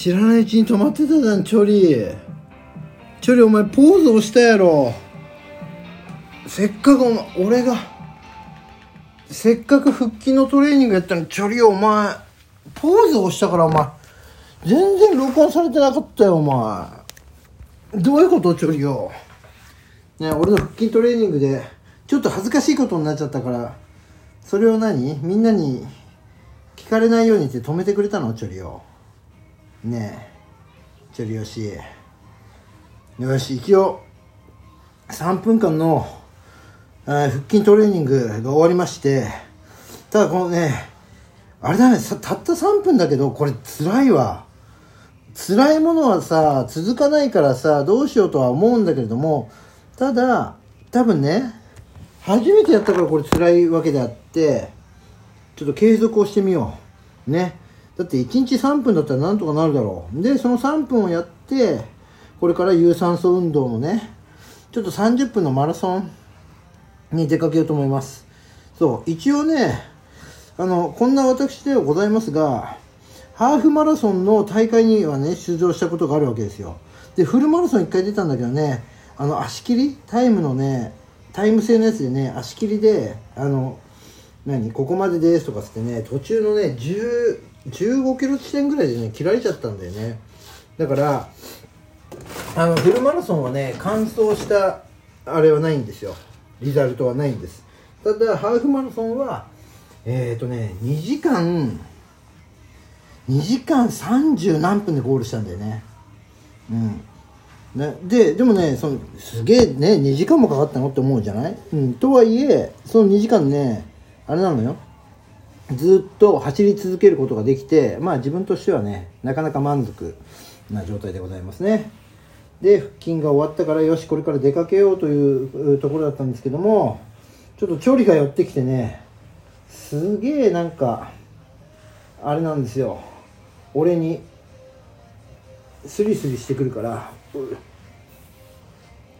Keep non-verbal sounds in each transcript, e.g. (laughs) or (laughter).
知らないうちに止まってたじゃんチョリ。チョリお前ポーズ押したやろ。せっかくお前俺がせっかく腹筋のトレーニングやったのにチョリお前ポーズ押したからお前全然録音されてなかったよお前。どういうことチョリよね俺の腹筋トレーニングでちょっと恥ずかしいことになっちゃったからそれを何？みんなに聞かれないようにって止めてくれたのチョリよねえ。チョリよし。よし一応3分間の、えー腹筋トレーニングが終わりましてただこのねあれだねたった3分だけどこれ辛いわ。辛いものはさ続かないからさどうしようとは思うんだけれどもただ多分ね初めてやったからこれ辛いわけであってちょっと継続をしてみよう。ね。だって1日3分だったらなんとかなるだろう。でその3分をやってこれから有酸素運動のねちょっと30分のマラソンに出かけようと思います。そう一応ねあのこんな私ではございますがハーフマラソンの大会にはね出場したことがあるわけですよ。でフルマラソン1回出たんだけどねあの足切りタイムのねタイム制のやつでね足切りであの何ここまでですとかつってね途中のね10 15キロ地点ぐらいでね切られちゃったんだよね。だからあのフルマラソンはね完走したあれはないんですよ。リザルトはないんです。ただハーフマラソンはえっ、ー、とね2時間2時間30何分でゴールしたんだよね。うん。ね、ででもねそのすげえね2時間もかかったのって思うじゃない、うん、とはいえその2時間ねあれなのよ。ずっと走り続けることができてまあ自分としてはねなかなか満足な状態でございますね。で腹筋が終わったからよしこれから出かけようというところだったんですけどもちょっと調理が寄ってきてねすげえなんかあれなんですよ。俺にスリスリしてくるから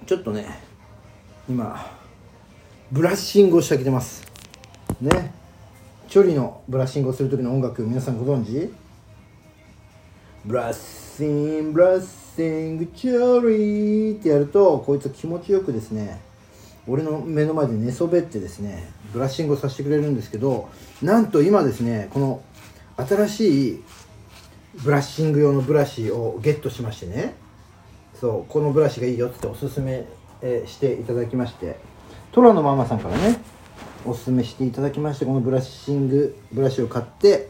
ちょっとね今ブラッシングをしてあげてます。ね。チョリのブラッシングをする時の音楽皆さんご存知？ブラッシングブラッシングチョリーってやるとこいつ気持ちよくですね俺の目の前で寝そべってですねブラッシングをさせてくれるんですけどなんと今ですねこの新しいブラッシング用のブラシをゲットしましてねそうこのブラシがいいよっておすすめ、していただきましてトラのママさんからねおすすめしていただきましてこのブラッシングブラシを買って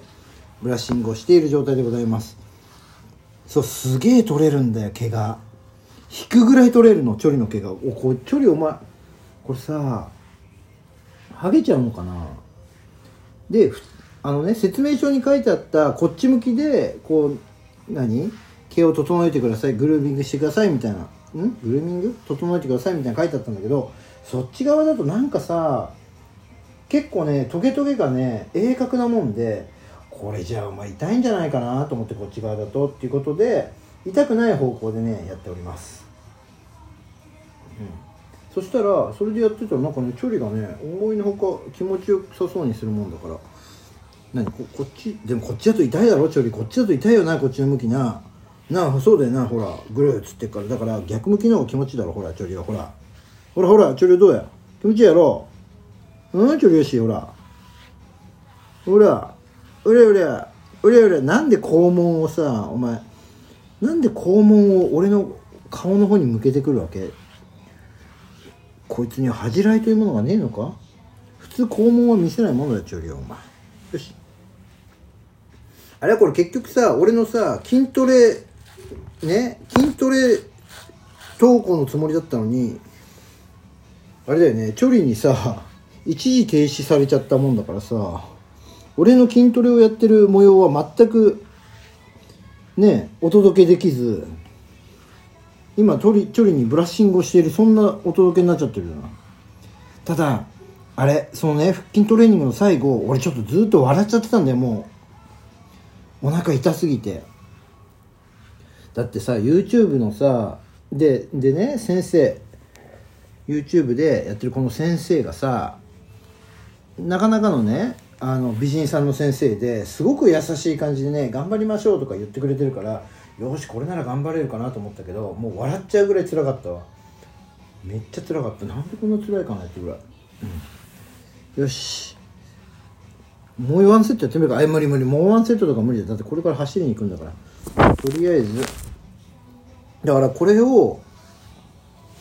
ブラッシングをしている状態でございます。そうすげえ取れるんだよ毛が。引くぐらい取れるのチョリの毛が。おこれチョリお前これさハゲちゃうのかな？であのね説明書に書いてあったこっち向きでこう何？毛を整えてくださいグルーミングしてくださいみたいな。ん？グルーミング？整えてくださいみたいな書いてあったんだけどそっち側だとなんかさ結構ねトゲトゲがね鋭角なもんでこれじゃあお前痛いんじゃないかなと思ってこっち側だとっていうことで痛くない方向でねやっております。うん。そしたらそれでやってたらなんかね距離がね思いのほか気持ちよさそうにするもんだから何ここっちでもこっちだと痛いだろ距離。こっちだと痛いよなこっちの向きな。なあそうだよなほらぐるっつってから。だから逆向きの方が気持ちいいだろほら距離は。ほら。ほらほら距離どうや？気持ちいいやろ？うん距離よしほら。ほら。うれうれうれうれなんで肛門をさお前なんで肛門を俺の顔の方に向けてくるわけ？こいつには恥じらいというものがねえのか？普通肛門は見せないものだっちゅうよお前。よし。あれはこれ結局さ俺のさ筋トレね？筋トレ投稿のつもりだったのにあれだよね。チョリにさ一時停止されちゃったもんだからさ俺の筋トレをやってる模様は全くねお届けできず今チョリチョリにブラッシングをしているそんなお届けになっちゃってるな。ただあれそのね腹筋トレーニングの最後俺ちょっとずっと笑っちゃってたんだよもう。お腹痛すぎて。だってさ YouTube のさででね先生 YouTube でやってるこの先生がさなかなかのねあの美人さんの先生ですごく優しい感じでね頑張りましょうとか言ってくれてるからよしこれなら頑張れるかなと思ったけどもう笑っちゃうぐらい辛かったわ。めっちゃ辛かった。なんでこんな辛いかなってぐらい、うん、よし。もうワンセットやってみるか。あい無理無理。もうワンセットとか無理だだってこれから走りに行くんだから。とりあえず。だからこれを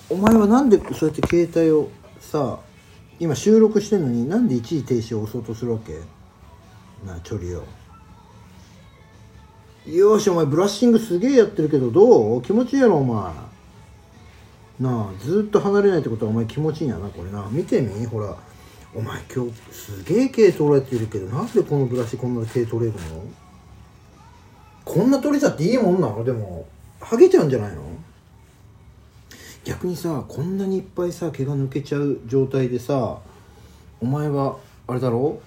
お前はなんでそうやって携帯をさ今収録してんのになんで一時停止を押そうとするわけ？なあチョリよ。よしお前ブラッシングすげえやってるけどどう？気持ちいいやろお前。なあずっと離れないってことはお前気持ちいいんやなこれな。見てみ？ほら。お前今日すげえ毛取られてるけどなんでこのブラシこんな毛取れるの？こんな取れちゃっていいもんなの？でもハゲちゃうんじゃないの？逆にさこんなにいっぱいさ毛が抜けちゃう状態でさお前はあれだろ？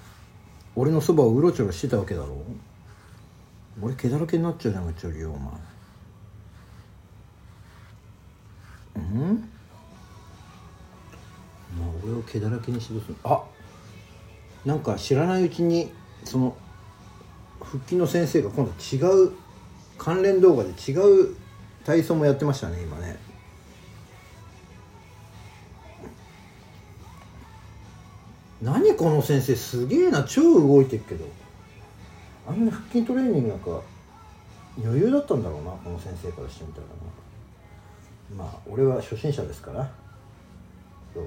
俺のそばをうろちょろしてたわけだろ？俺毛だらけになっちゃうじゃんうちよりよお前うん？まあ俺を毛だらけにしどうするあなんか知らないうちにその腹筋の先生が今度違う関連動画で違う体操もやってましたね今ね。何この先生すげえな超動いてるけど。あんな腹筋トレーニングなんか余裕だったんだろうなこの先生からしてみたらな。まあ俺は初心者ですから。そう。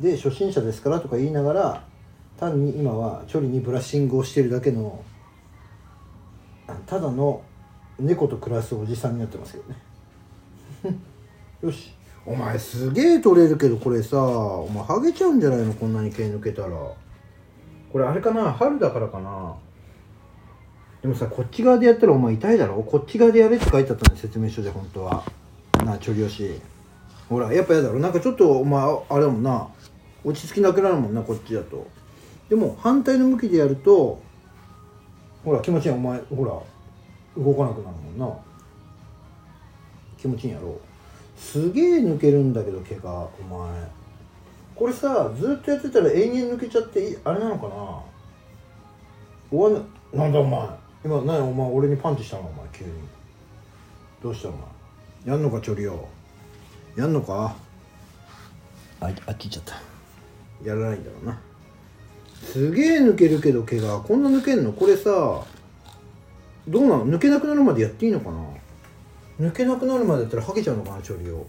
で初心者ですからとか言いながら単に今は処理にブラッシングをしてるだけのただの猫と暮らすおじさんになってますけどね。(laughs) よし。お前すげえ取れるけどこれさお前ハゲちゃうんじゃないのこんなに毛抜けたら。これあれかな春だからかな。でもさこっち側でやったらお前痛いだろ？こっち側でやれって書いてあったね説明書で本当は。なあちょりよしほらやっぱやだろ？なんかちょっとお前あれだもんな。落ち着きなくなるもんなこっちだと。でも反対の向きでやるとほら気持ちいい。お前ほら動かなくなるもんな。気持ちいいんやろ？うすげえ抜けるんだけど毛がお前。これさずっとやってたら延々抜けちゃってあれなのかな？終わんななんだお前。今何お前俺にパンチしたのお前急に。どうしたお前やんのかチョリよやんのか？ああっち行っちゃった。やらないんだろうな。すげえ抜けるけど毛が。こんな抜けんの？これさどうなの抜けなくなるまでやっていいのかな？抜けなくなるまでやったらハゲちゃうのかなチョリオ。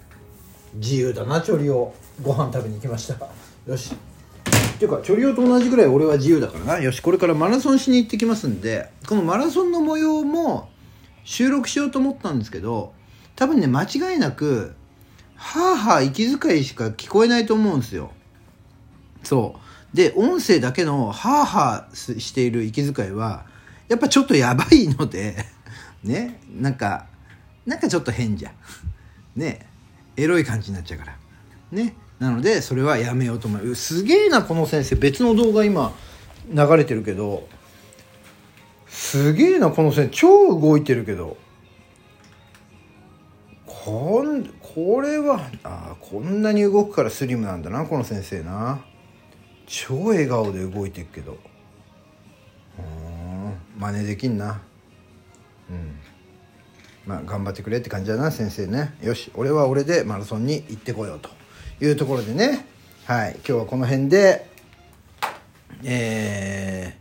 自由だなチョリオ。ご飯食べに行きました。(laughs) よし。っていうかチョリオと同じぐらい俺は自由だからな。よしこれからマラソンしに行ってきますんでこのマラソンの模様も収録しようと思ったんですけど多分ね間違いなくはあはあ息遣いしか聞こえないと思うんですよ。そう。で音声だけのはあはあしている息遣いはやっぱちょっとやばいので (laughs) ね。なんかなんかちょっと変じゃん。(laughs) ね。エロい感じになっちゃうから。ね。なのでそれはやめようと思う。すげえなこの先生。別の動画今流れてるけど。すげえなこの先生。超動いてるけど。こんこれはあこんなに動くからスリムなんだなこの先生な。超笑顔で動いてるけど。うん。真似できんな。うん。まあ頑張ってくれって感じだな先生ねよし俺は俺でマラソンに行ってこようというところでねはい今日はこの辺でえ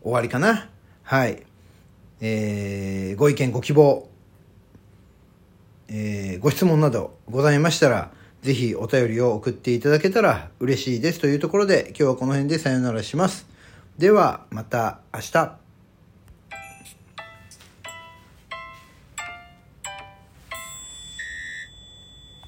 ー、終わりかなはいえー、ご意見ご希望えー、ご質問などございましたら、ぜひお便りを送っていただけたら嬉しいですというところで、今日はこの辺でさよならします。では、また明日。